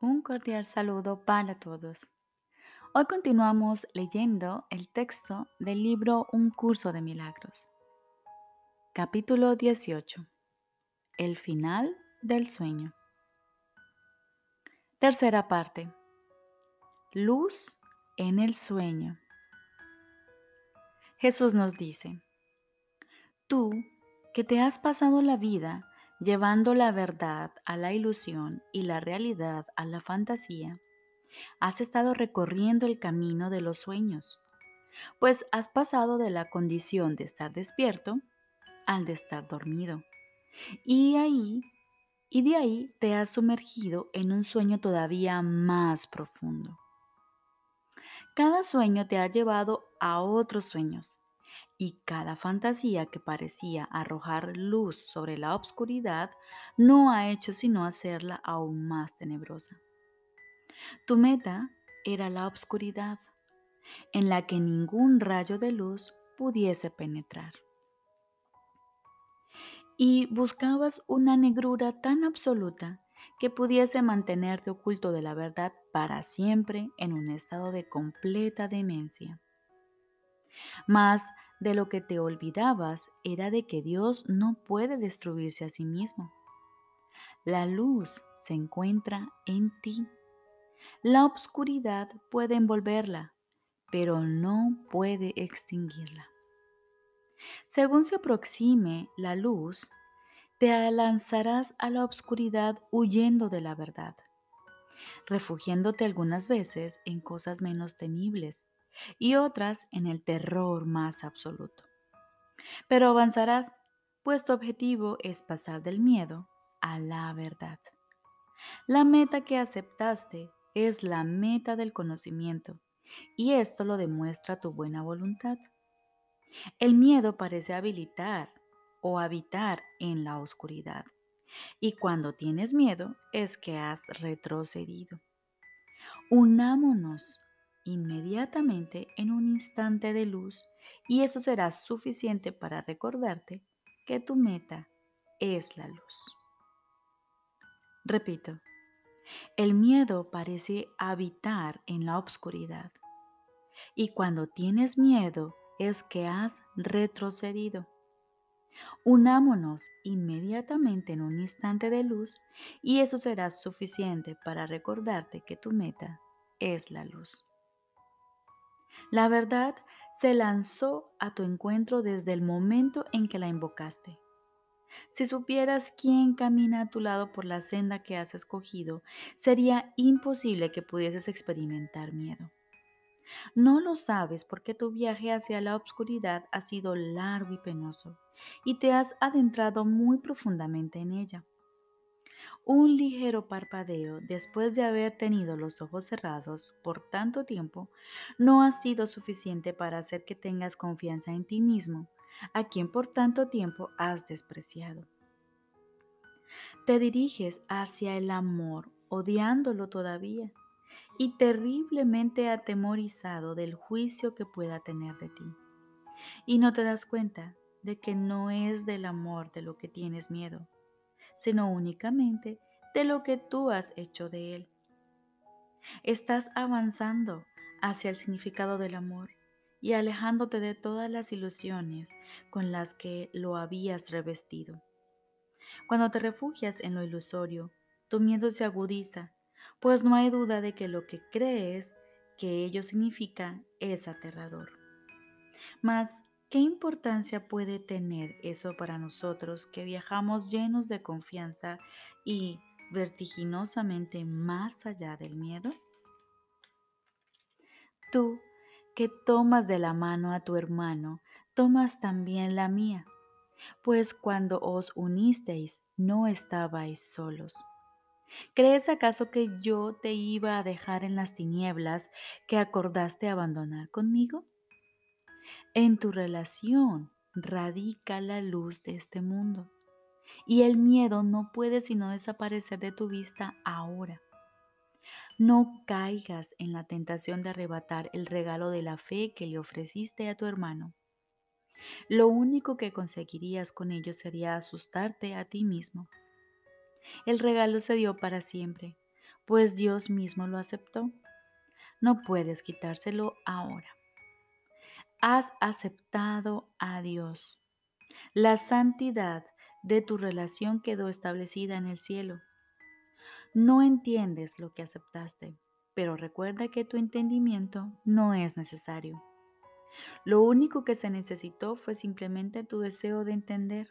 Un cordial saludo para todos. Hoy continuamos leyendo el texto del libro Un curso de milagros. Capítulo 18. El final del sueño. Tercera parte. Luz en el sueño. Jesús nos dice, tú que te has pasado la vida llevando la verdad a la ilusión y la realidad a la fantasía, has estado recorriendo el camino de los sueños, pues has pasado de la condición de estar despierto al de estar dormido. Y y de ahí te has sumergido en un sueño todavía más profundo. Cada sueño te ha llevado a otros sueños y cada fantasía que parecía arrojar luz sobre la obscuridad no ha hecho sino hacerla aún más tenebrosa. Tu meta era la obscuridad, en la que ningún rayo de luz pudiese penetrar. Y buscabas una negrura tan absoluta que pudiese mantenerte oculto de la verdad para siempre en un estado de completa demencia. Mas de lo que te olvidabas era de que Dios no puede destruirse a sí mismo. La luz se encuentra en ti. La obscuridad puede envolverla, pero no puede extinguirla. Según se aproxime la luz, te lanzarás a la obscuridad huyendo de la verdad, refugiándote algunas veces en cosas menos temibles y otras en el terror más absoluto. Pero avanzarás, pues tu objetivo es pasar del miedo a la verdad. La meta que aceptaste es la meta del conocimiento, y esto lo demuestra tu buena voluntad. El miedo parece habilitar o habitar en la oscuridad, y cuando tienes miedo es que has retrocedido. Unámonos inmediatamente en un instante de luz y eso será suficiente para recordarte que tu meta es la luz. Repito, el miedo parece habitar en la oscuridad y cuando tienes miedo es que has retrocedido. Unámonos inmediatamente en un instante de luz y eso será suficiente para recordarte que tu meta es la luz. La verdad se lanzó a tu encuentro desde el momento en que la invocaste. Si supieras quién camina a tu lado por la senda que has escogido, sería imposible que pudieses experimentar miedo. No lo sabes porque tu viaje hacia la oscuridad ha sido largo y penoso, y te has adentrado muy profundamente en ella. Un ligero parpadeo después de haber tenido los ojos cerrados por tanto tiempo no ha sido suficiente para hacer que tengas confianza en ti mismo, a quien por tanto tiempo has despreciado. Te diriges hacia el amor, odiándolo todavía, y terriblemente atemorizado del juicio que pueda tener de ti. Y no te das cuenta de que no es del amor de lo que tienes miedo, sino únicamente de lo que tú has hecho de él. Estás avanzando hacia el significado del amor y alejándote de todas las ilusiones con las que lo habías revestido. Cuando te refugias en lo ilusorio, tu miedo se agudiza, pues no hay duda de que lo que crees que ello significa es aterrador. Mas ¿Qué importancia puede tener eso para nosotros que viajamos llenos de confianza y vertiginosamente más allá del miedo? Tú que tomas de la mano a tu hermano, tomas también la mía, pues cuando os unisteis no estabais solos. ¿Crees acaso que yo te iba a dejar en las tinieblas que acordaste abandonar conmigo? En tu relación radica la luz de este mundo y el miedo no puede sino desaparecer de tu vista ahora. No caigas en la tentación de arrebatar el regalo de la fe que le ofreciste a tu hermano. Lo único que conseguirías con ello sería asustarte a ti mismo. El regalo se dio para siempre, pues Dios mismo lo aceptó. No puedes quitárselo ahora. Has aceptado a Dios. La santidad de tu relación quedó establecida en el cielo. No entiendes lo que aceptaste, pero recuerda que tu entendimiento no es necesario. Lo único que se necesitó fue simplemente tu deseo de entender.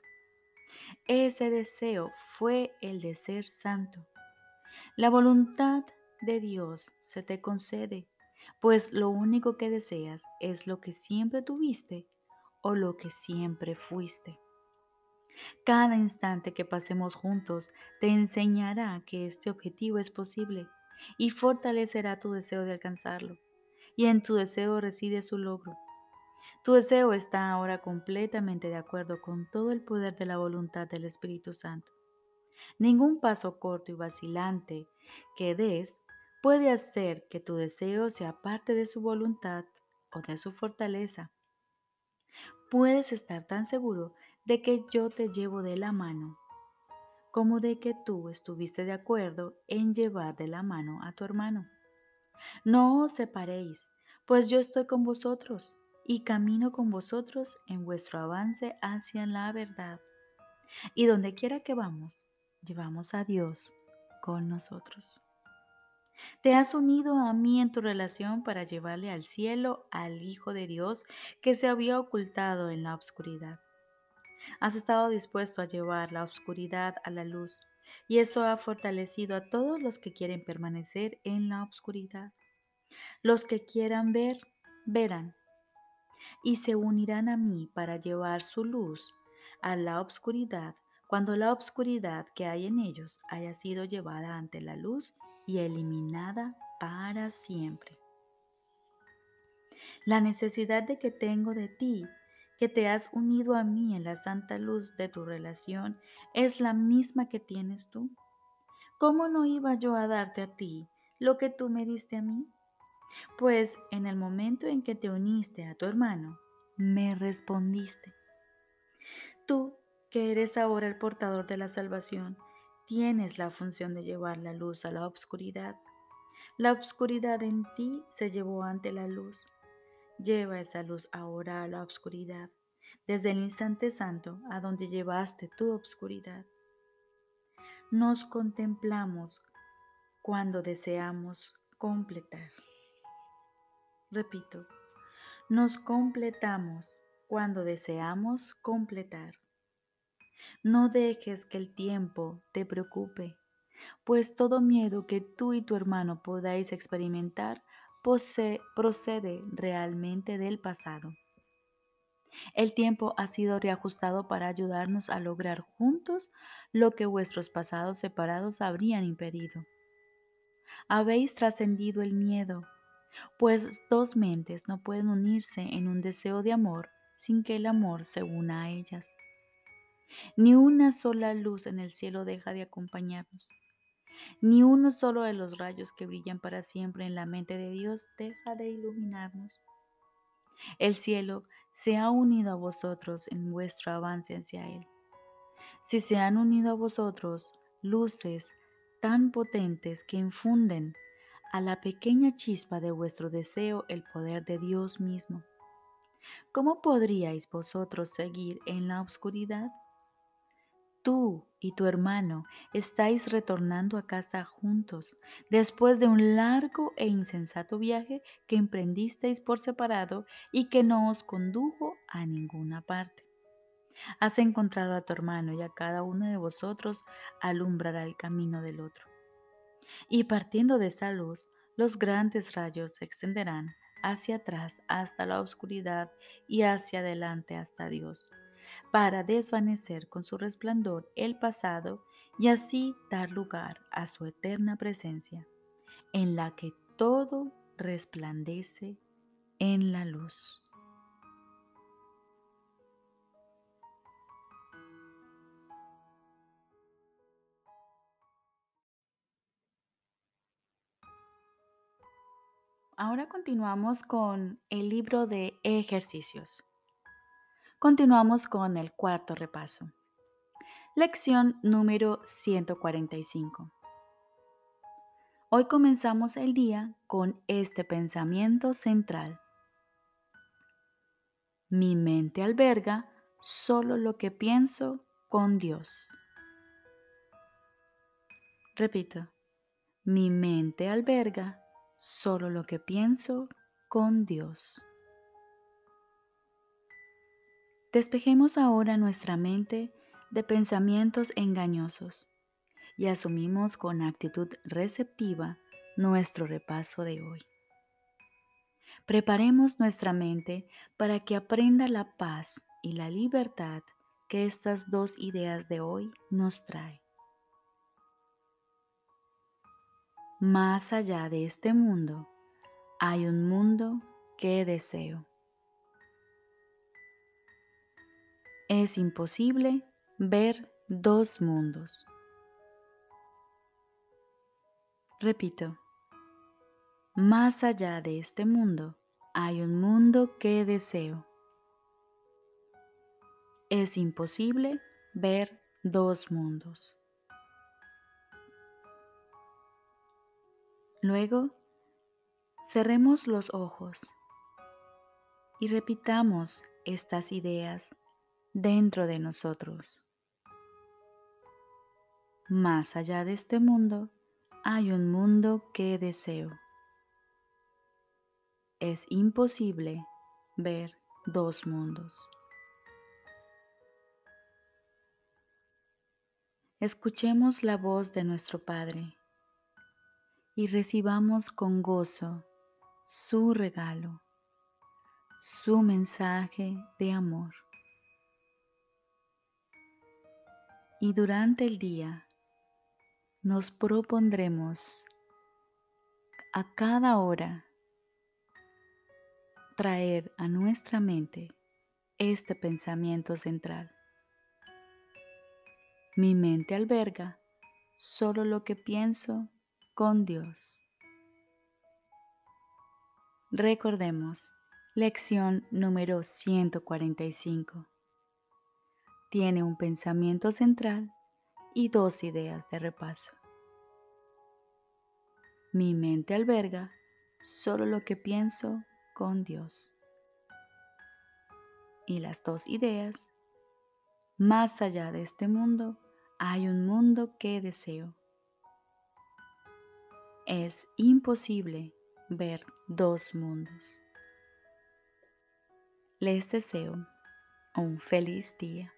Ese deseo fue el de ser santo. La voluntad de Dios se te concede, pues lo único que deseas es lo que siempre tuviste o lo que siempre fuiste. Cada instante que pasemos juntos te enseñará que este objetivo es posible y fortalecerá tu deseo de alcanzarlo. Y en tu deseo reside su logro. Tu deseo está ahora completamente de acuerdo con todo el poder de la voluntad del Espíritu Santo. Ningún paso corto y vacilante que des puede hacer que tu deseo sea parte de su voluntad o de su fortaleza. Puedes estar tan seguro de que yo te llevo de la mano como de que tú estuviste de acuerdo en llevar de la mano a tu hermano. No os separéis, pues yo estoy con vosotros y camino con vosotros en vuestro avance hacia la verdad. Y donde quiera que vamos, llevamos a Dios con nosotros. Te has unido a mí en tu relación para llevarle al cielo al Hijo de Dios que se había ocultado en la oscuridad. Has estado dispuesto a llevar la oscuridad a la luz y eso ha fortalecido a todos los que quieren permanecer en la oscuridad. Los que quieran ver, verán y se unirán a mí para llevar su luz a la obscuridad cuando la obscuridad que hay en ellos haya sido llevada ante la luz y eliminada para siempre. La necesidad de que tengo de ti, que te has unido a mí en la santa luz de tu relación, es la misma que tienes tú. ¿Cómo no iba yo a darte a ti lo que tú me diste a mí? Pues en el momento en que te uniste a tu hermano, me respondiste. Tú, que eres ahora el portador de la salvación, tienes la función de llevar la luz a la obscuridad. La obscuridad en ti se llevó ante la luz. Lleva esa luz ahora a la obscuridad, desde el instante santo a donde llevaste tu obscuridad. Nos contemplamos cuando deseamos completar. Repito, nos completamos cuando deseamos completar. No dejes que el tiempo te preocupe, pues todo miedo que tú y tu hermano podáis experimentar procede realmente del pasado. El tiempo ha sido reajustado para ayudarnos a lograr juntos lo que vuestros pasados separados habrían impedido. Habéis trascendido el miedo, pues dos mentes no pueden unirse en un deseo de amor sin que el amor se una a ellas. Ni una sola luz en el cielo deja de acompañarnos. Ni uno solo de los rayos que brillan para siempre en la mente de Dios deja de iluminarnos. El cielo se ha unido a vosotros en vuestro avance hacia Él. Si se han unido a vosotros luces tan potentes que infunden a la pequeña chispa de vuestro deseo el poder de Dios mismo. ¿Cómo podríais vosotros seguir en la oscuridad? Tú y tu hermano estáis retornando a casa juntos después de un largo e insensato viaje que emprendisteis por separado y que no os condujo a ninguna parte. Has encontrado a tu hermano y a cada uno de vosotros alumbrará el camino del otro. Y partiendo de esa luz, los grandes rayos se extenderán hacia atrás hasta la oscuridad y hacia adelante hasta Dios, para desvanecer con su resplandor el pasado y así dar lugar a su eterna presencia, en la que todo resplandece en la luz. Ahora continuamos con el libro de ejercicios. Continuamos con el cuarto repaso. Lección número 145. Hoy comenzamos el día con este pensamiento central. Mi mente alberga solo lo que pienso con Dios. Repito, mi mente alberga solo lo que pienso con Dios. Despejemos ahora nuestra mente de pensamientos engañosos y asumimos con actitud receptiva nuestro repaso de hoy. Preparemos nuestra mente para que aprenda la paz y la libertad que estas dos ideas de hoy nos traen. Más allá de este mundo hay un mundo que deseo. Es imposible ver dos mundos. Repito, más allá de este mundo hay un mundo que deseo. Es imposible ver dos mundos. Luego, cerremos los ojos y repitamos estas ideas dentro de nosotros. Más allá de este mundo hay un mundo que deseo. Es imposible ver dos mundos. Escuchemos la voz de nuestro Padre y recibamos con gozo su regalo, su mensaje de amor. Y durante el día nos propondremos a cada hora traer a nuestra mente este pensamiento central. Mi mente alberga solo lo que pienso con Dios. Recordemos, lección número 145. Tiene un pensamiento central y dos ideas de repaso. Mi mente alberga solo lo que pienso con Dios. Y las dos ideas, más allá de este mundo, hay un mundo que deseo es imposible ver dos mundos. Les deseo un feliz día.